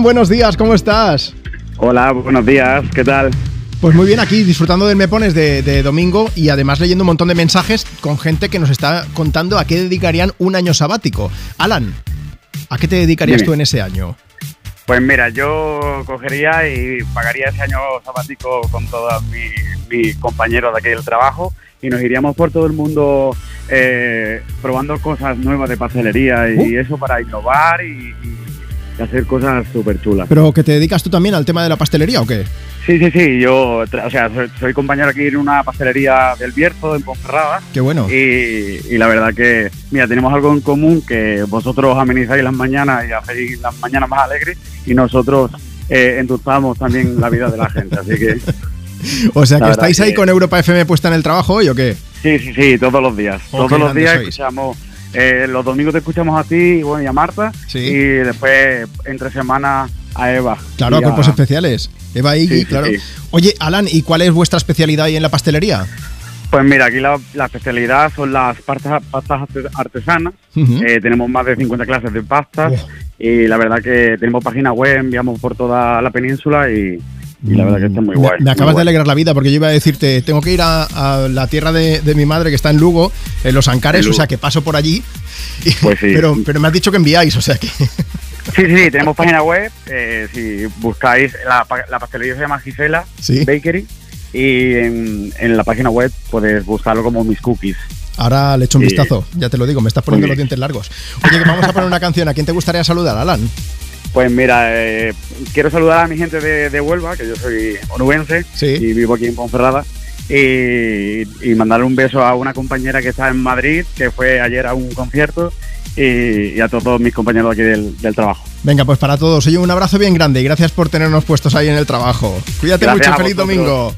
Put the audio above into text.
Buenos días, ¿cómo estás? Hola, buenos días, ¿qué tal? Pues muy bien, aquí disfrutando del Me Pones de, domingo y además leyendo un montón de mensajes con gente que nos está contando a qué dedicarían un año sabático. Alan, ¿a qué te dedicarías tú en ese año? Pues mira, yo cogería y pagaría ese año sabático con todos mis, compañeros de aquí del trabajo y nos iríamos por todo el mundo eh, probando cosas nuevas de pastelería y uh. eso para innovar y hacer cosas súper chulas. ¿Pero que te dedicas tú también al tema de la pastelería o qué? Sí, sí, sí, yo, o sea, soy, compañero aquí en una pastelería del Bierzo, en Ponferrada. Qué bueno. Y, la verdad que, mira, tenemos algo en común, que vosotros amenizáis las mañanas y hacéis las mañanas más alegres y nosotros eh, endulzamos también la vida de la gente, así que... o sea, que estáis ahí con Europa FM puesta en el trabajo hoy o qué? Sí, sí, sí, todos los días. todos los días escuchamos eh, los domingos te escuchamos a ti y a Marta. Y después, entre semanas, a Eva. Claro, a cuerpos especiales. Eva y claro. Oye, Alan, ¿y cuál es vuestra especialidad ahí en la pastelería? Pues mira, aquí la, especialidad son las pastas, pastas artesanas. Eh, tenemos más de 50 clases de pastas. Y la verdad que tenemos página web, enviamos por toda la península y, y la verdad que está muy guay. Me, acabas de alegrar la vida porque yo iba a decirte, tengo que ir a, la tierra de, mi madre que está en Lugo, en Los Ancares, o sea que paso por allí. Pues sí. pero, pero me has dicho que enviáis, o sea que... Sí, sí, tenemos página web. Eh, si buscáis, la, la, pastelería se llama Gisela Bakery y en, en, la página web puedes buscarlo como mis cookies. Ahora le echo un vistazo, ya te lo digo, me estás poniendo los dientes largos. Oye, vamos a poner una canción. ¿A quién te gustaría saludar, Alan? Pues mira, eh, quiero saludar a mi gente de, Huelva, que yo soy onubense y vivo aquí en Ponferrada. Y, mandarle un beso a una compañera que está en Madrid, que fue ayer a un concierto, y, a todos mis compañeros aquí del, trabajo. Venga, pues para todos, oye, un abrazo bien grande y gracias por tenernos puestos ahí en el trabajo. Cuídate mucho, feliz domingo.